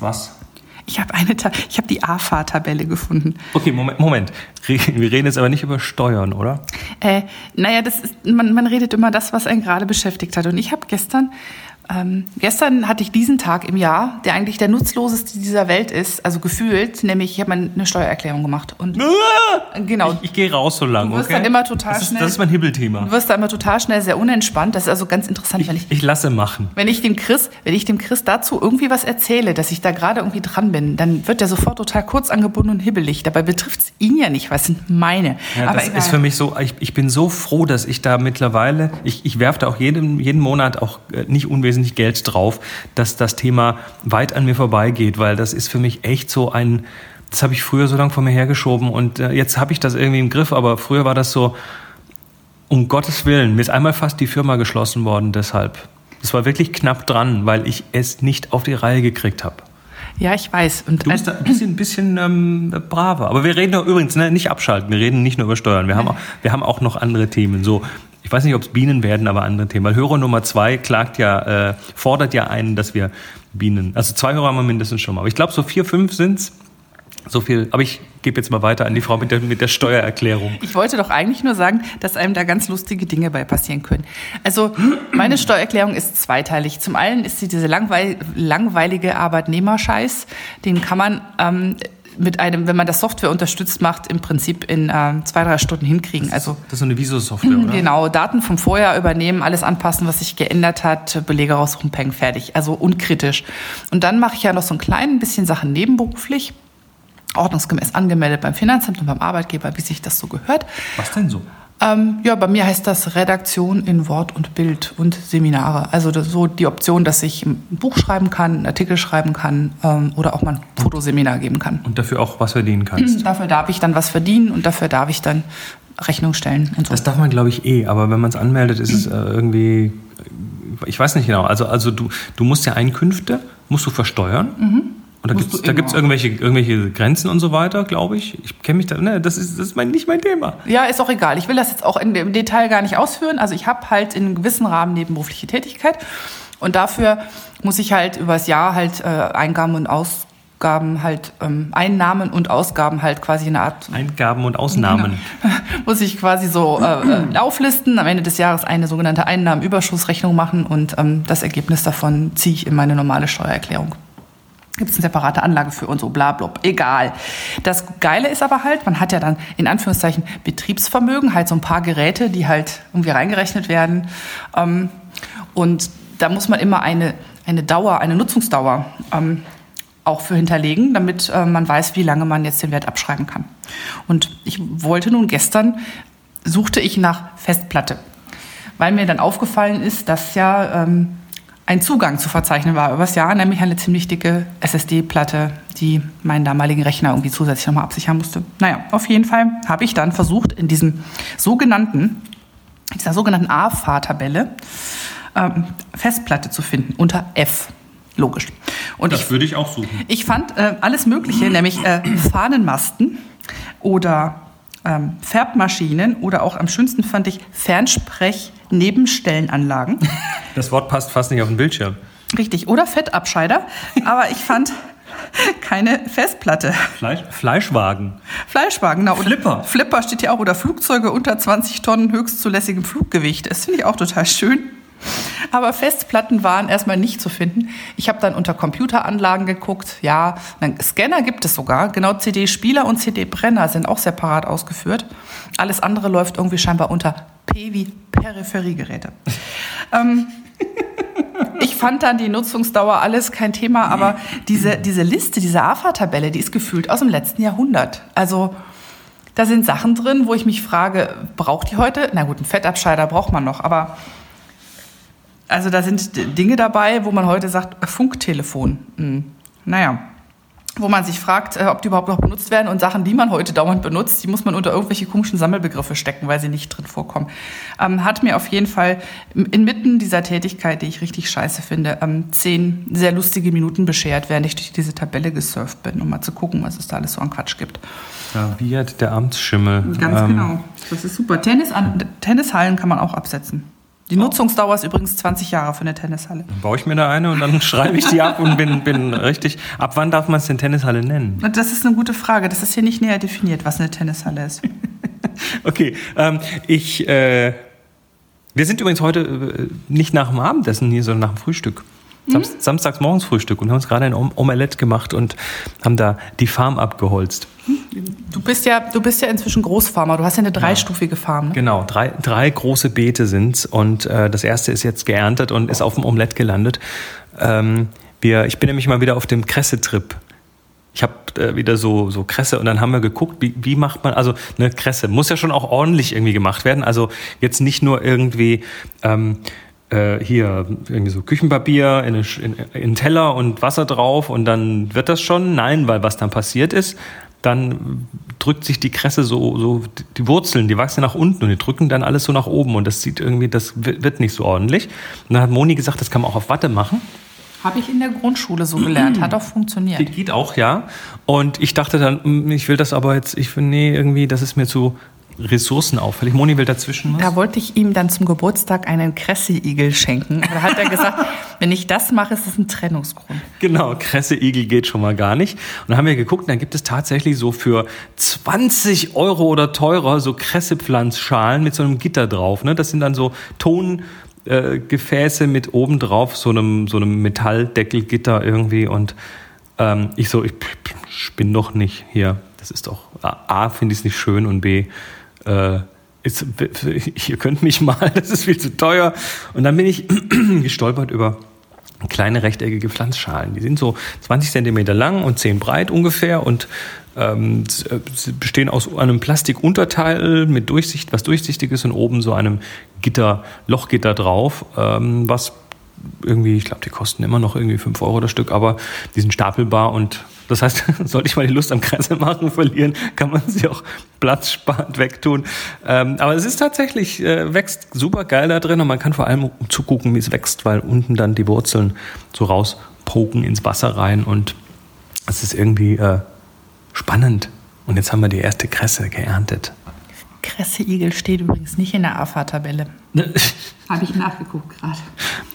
hast was? Ich habe eine, Ta ich habe die AFA-Tabelle gefunden. Okay, Moment, Moment. Wir reden jetzt aber nicht über Steuern, oder? Äh, naja, das ist, man, man redet immer das, was einen gerade beschäftigt hat. Und ich habe gestern ähm, gestern hatte ich diesen Tag im Jahr, der eigentlich der nutzloseste dieser Welt ist, also gefühlt, nämlich ich habe eine Steuererklärung gemacht. Und ah! genau. Ich, ich gehe raus so lange. Du wirst okay? dann immer total das ist, schnell. Das ist mein Hibbelthema. Du wirst da immer total schnell sehr unentspannt. Das ist also ganz interessant, ich, wenn ich. Ich lasse machen. Wenn ich dem Chris, wenn ich dem Chris dazu irgendwie was erzähle, dass ich da gerade irgendwie dran bin, dann wird er sofort total kurz angebunden und hibbelig. Dabei betrifft es ihn ja nicht, was sind meine. Ja, Aber das egal. ist für mich so, ich, ich bin so froh, dass ich da mittlerweile, ich, ich werfe da auch jeden, jeden Monat auch äh, nicht unwesentlich Geld drauf dass das Thema weit an mir vorbeigeht, weil das ist für mich echt so ein, das habe ich früher so lange vor mir hergeschoben und äh, jetzt habe ich das irgendwie im Griff, aber früher war das so, um Gottes Willen, mir ist einmal fast die Firma geschlossen worden deshalb. Das war wirklich knapp dran, weil ich es nicht auf die Reihe gekriegt habe. Ja, ich weiß. Und du bist da ein bisschen, bisschen ähm, braver. Aber wir reden doch übrigens ne, nicht abschalten. Wir reden nicht nur über Steuern. Wir haben, auch, wir haben auch noch andere Themen. So, ich weiß nicht, ob es Bienen werden, aber andere Themen. Weil Hörer Nummer zwei klagt ja, äh, fordert ja einen, dass wir Bienen, also zwei Hörer haben wir mindestens schon mal. Aber ich glaube, so vier, fünf sind's. So viel, aber ich gebe jetzt mal weiter an die Frau mit der, mit der Steuererklärung. Ich wollte doch eigentlich nur sagen, dass einem da ganz lustige Dinge bei passieren können. Also meine Steuererklärung ist zweiteilig. Zum einen ist sie diese langweil langweilige Arbeitnehmerscheiß, den kann man ähm, mit einem, wenn man das Software unterstützt macht, im Prinzip in äh, zwei, drei Stunden hinkriegen. Das ist, also, das ist so eine Viso-Software, oder? Genau, Daten vom Vorjahr übernehmen, alles anpassen, was sich geändert hat, Belege raussuchen, peng, fertig. Also unkritisch. Und dann mache ich ja noch so ein klein bisschen Sachen nebenberuflich ordnungsgemäß angemeldet beim Finanzamt und beim Arbeitgeber, wie sich das so gehört. Was denn so? Ähm, ja, bei mir heißt das Redaktion in Wort und Bild und Seminare. Also so die Option, dass ich ein Buch schreiben kann, einen Artikel schreiben kann ähm, oder auch mal ein Fotoseminar geben kann. Und dafür auch was verdienen kannst. Dafür darf ich dann was verdienen und dafür darf ich dann Rechnung stellen und so. Das darf man, glaube ich, eh. Aber wenn man es anmeldet, ist es äh, irgendwie, ich weiß nicht genau. Also, also du, du musst ja Einkünfte, musst du versteuern. Mhm. Und da gibt es da gibt's irgendwelche, irgendwelche Grenzen und so weiter, glaube ich. Ich kenne mich da, ne, das ist, das ist mein, nicht mein Thema. Ja, ist auch egal. Ich will das jetzt auch in, im Detail gar nicht ausführen. Also ich habe halt in einem gewissen Rahmen nebenberufliche Tätigkeit und dafür muss ich halt übers Jahr halt äh, Eingaben und Ausgaben halt, ähm, Einnahmen und Ausgaben halt quasi eine Art... Eingaben und Ausnahmen. Genau, muss ich quasi so äh, äh, auflisten, am Ende des Jahres eine sogenannte Einnahmenüberschussrechnung machen und ähm, das Ergebnis davon ziehe ich in meine normale Steuererklärung gibt es eine separate Anlage für und so, bla, bla, egal. Das Geile ist aber halt, man hat ja dann in Anführungszeichen Betriebsvermögen, halt so ein paar Geräte, die halt irgendwie reingerechnet werden. Ähm, und da muss man immer eine, eine Dauer, eine Nutzungsdauer ähm, auch für hinterlegen, damit äh, man weiß, wie lange man jetzt den Wert abschreiben kann. Und ich wollte nun gestern, suchte ich nach Festplatte, weil mir dann aufgefallen ist, dass ja ähm, ein Zugang zu verzeichnen war übers Jahr, nämlich eine ziemlich dicke SSD-Platte, die meinen damaligen Rechner irgendwie zusätzlich nochmal absichern musste. Naja, auf jeden Fall habe ich dann versucht, in diesem sogenannten, dieser sogenannten A-Fahrtabelle ähm, Festplatte zu finden unter F. Logisch. Und das ich, würde ich auch suchen. Ich fand äh, alles Mögliche, nämlich äh, Fahnenmasten oder ähm, Färbmaschinen oder auch am schönsten fand ich Fernsprech-Nebenstellenanlagen. Das Wort passt fast nicht auf den Bildschirm. Richtig, oder Fettabscheider. Aber ich fand keine Festplatte. Fleisch, Fleischwagen. Fleischwagen, genau. Flipper. Flipper steht hier auch. Oder Flugzeuge unter 20 Tonnen höchstzulässigem Fluggewicht. Das finde ich auch total schön. Aber Festplatten waren erstmal nicht zu finden. Ich habe dann unter Computeranlagen geguckt. Ja, Scanner gibt es sogar. Genau, CD-Spieler und CD-Brenner sind auch separat ausgeführt. Alles andere läuft irgendwie scheinbar unter P wie Peripheriegeräte. ähm, ich fand dann die Nutzungsdauer alles kein Thema, aber diese, diese Liste, diese AFA-Tabelle, die ist gefühlt aus dem letzten Jahrhundert. Also da sind Sachen drin, wo ich mich frage, braucht die heute? Na gut, einen Fettabscheider braucht man noch, aber also da sind Dinge dabei, wo man heute sagt, Funktelefon. Hm. Naja, wo man sich fragt, äh, ob die überhaupt noch benutzt werden und Sachen, die man heute dauernd benutzt, die muss man unter irgendwelche komischen Sammelbegriffe stecken, weil sie nicht drin vorkommen. Ähm, hat mir auf jeden Fall inmitten dieser Tätigkeit, die ich richtig scheiße finde, ähm, zehn sehr lustige Minuten beschert, während ich durch diese Tabelle gesurft bin, um mal zu gucken, was es da alles so an Quatsch gibt. Ja, wie hat der Amtsschimmel. Ganz ähm, genau. Das ist super. Tennis an, Tennishallen kann man auch absetzen. Die Nutzungsdauer ist übrigens 20 Jahre für eine Tennishalle. Dann baue ich mir da eine und dann schreibe ich die ab und bin, bin richtig. Ab wann darf man es denn Tennishalle nennen? Das ist eine gute Frage. Das ist hier nicht näher definiert, was eine Tennishalle ist. Okay, ähm, ich. Äh, wir sind übrigens heute äh, nicht nach dem Abendessen hier, sondern nach dem Frühstück. Samst, Samstags morgens Frühstück und haben uns gerade ein Om Omelette gemacht und haben da die Farm abgeholzt. Du bist ja, du bist ja inzwischen Großfarmer. Du hast ja eine dreistufige Farm. Ne? Genau, drei, drei große Beete sind's und äh, das erste ist jetzt geerntet und ist auf dem Omelett gelandet. Ähm, wir, ich bin nämlich mal wieder auf dem Kresse-Trip. Ich habe äh, wieder so, so Kresse und dann haben wir geguckt, wie, wie macht man, also eine Kresse muss ja schon auch ordentlich irgendwie gemacht werden. Also jetzt nicht nur irgendwie ähm, äh, hier irgendwie so Küchenpapier in, eine, in, in einen Teller und Wasser drauf und dann wird das schon. Nein, weil was dann passiert ist, dann drückt sich die Kresse so, so die Wurzeln, die wachsen nach unten und die drücken dann alles so nach oben und das sieht irgendwie, das wird nicht so ordentlich. Und dann hat Moni gesagt, das kann man auch auf Watte machen. Habe ich in der Grundschule so gelernt. Hat auch Die funktioniert. geht auch, ja. Und ich dachte dann, mm, ich will das aber jetzt, ich finde, nee, irgendwie, das ist mir zu ressourcenauffällig. Moni will dazwischen was. Da wollte ich ihm dann zum Geburtstag einen Kresse-Igel schenken. Da hat er gesagt, wenn ich das mache, ist es ein Trennungsgrund. Genau, Kresse-Igel geht schon mal gar nicht. Und dann haben wir geguckt, und dann gibt es tatsächlich so für 20 Euro oder teurer so Kressepflanzschalen mit so einem Gitter drauf. Ne? Das sind dann so Tongefäße mit oben drauf so einem, so einem Metalldeckelgitter irgendwie. Und ähm, ich so, ich spinn doch nicht hier. Das ist doch, A, A finde ich es nicht schön und B, äh, ist, ihr könnt mich mal, das ist viel zu teuer. Und dann bin ich gestolpert über kleine rechteckige Pflanzschalen. Die sind so 20 Zentimeter lang und 10 breit ungefähr und ähm, äh, bestehen aus einem Plastikunterteil mit Durchsicht, was durchsichtig ist und oben so einem Gitter, Lochgitter drauf, ähm, was irgendwie, ich glaube, die kosten immer noch irgendwie 5 Euro das Stück, aber die sind stapelbar und das heißt, sollte ich mal die Lust am Kreise machen verlieren, kann man sie auch platzsparend wegtun. Ähm, aber es ist tatsächlich, äh, wächst super geil da drin und man kann vor allem zugucken, wie es wächst, weil unten dann die Wurzeln so rauspoken ins Wasser rein und es ist irgendwie äh, spannend. Und jetzt haben wir die erste Kresse geerntet. Kresse-Igel steht übrigens nicht in der AFA-Tabelle. Habe ich nachgeguckt gerade.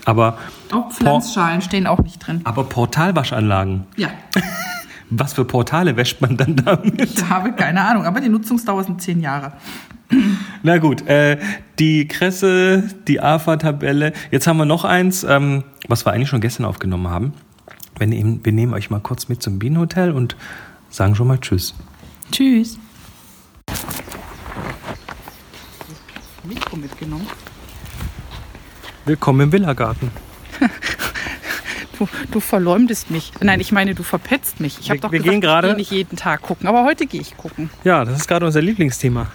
aber, Auch Pflanzschalen stehen auch nicht drin. aber Portalwaschanlagen, Ja, was für Portale wäscht man dann damit? ich habe keine Ahnung, aber die Nutzungsdauer sind zehn Jahre. Na gut, äh, die Kresse, die AFA-Tabelle. Jetzt haben wir noch eins, ähm, was wir eigentlich schon gestern aufgenommen haben. Wir nehmen, wir nehmen euch mal kurz mit zum Bienenhotel und sagen schon mal Tschüss. Tschüss. Mikro mitgenommen. Willkommen im Villagarten. Du, du verleumdest mich. Nein, ich meine, du verpetzt mich. Ich habe doch wir gesagt, gehen gerade- ich gehe nicht jeden Tag gucken, aber heute gehe ich gucken. Ja, das ist gerade unser Lieblingsthema.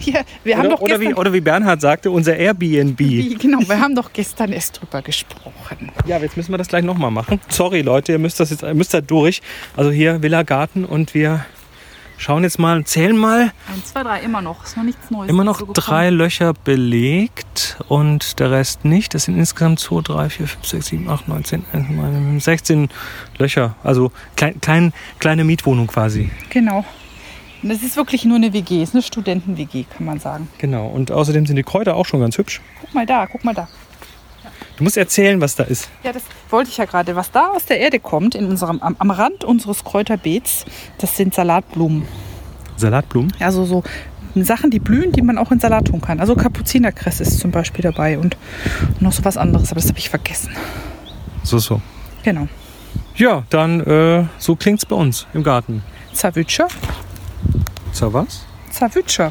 Ja, wir haben Oder, doch oder, gestern, wie, oder wie Bernhard sagte, unser Airbnb. Wie- genau, wir haben doch gestern erst drüber gesprochen. Ja, jetzt müssen wir das gleich nochmal machen. Sorry Leute, ihr müsst das jetzt müsst da durch. Also hier Villagarten und wir schauen jetzt mal, zählen mal. Eins, zwei, drei, immer noch. Ist noch nichts Neues. Immer noch gekommen. drei Löcher belegt und der Rest nicht. Das sind insgesamt 2, 3, 4, 5, 6, 7, 8, 9, 10, 11, 12, 16 Löcher. Also klein, klein, kleine Mietwohnung quasi. Genau. Und Das ist wirklich nur eine WG, ist eine Studenten-WG, kann man sagen. Genau. Und außerdem sind die Kräuter auch schon ganz hübsch. Guck mal da, guck mal da. Du musst erzählen, was da ist. Ja, das wollte ich ja gerade. Was da aus der Erde kommt, in unserem, am, am Rand unseres Kräuterbeets, das sind Salatblumen. Salatblumen. Also so Sachen, die blühen, die man auch in Salat tun kann. Also Kapuzinerkresse ist zum Beispiel dabei und noch so was anderes, aber das habe ich vergessen. So, so. Genau. Ja, dann äh, so klingt's bei uns im Garten. Zawütscher. So was? Zawütscher.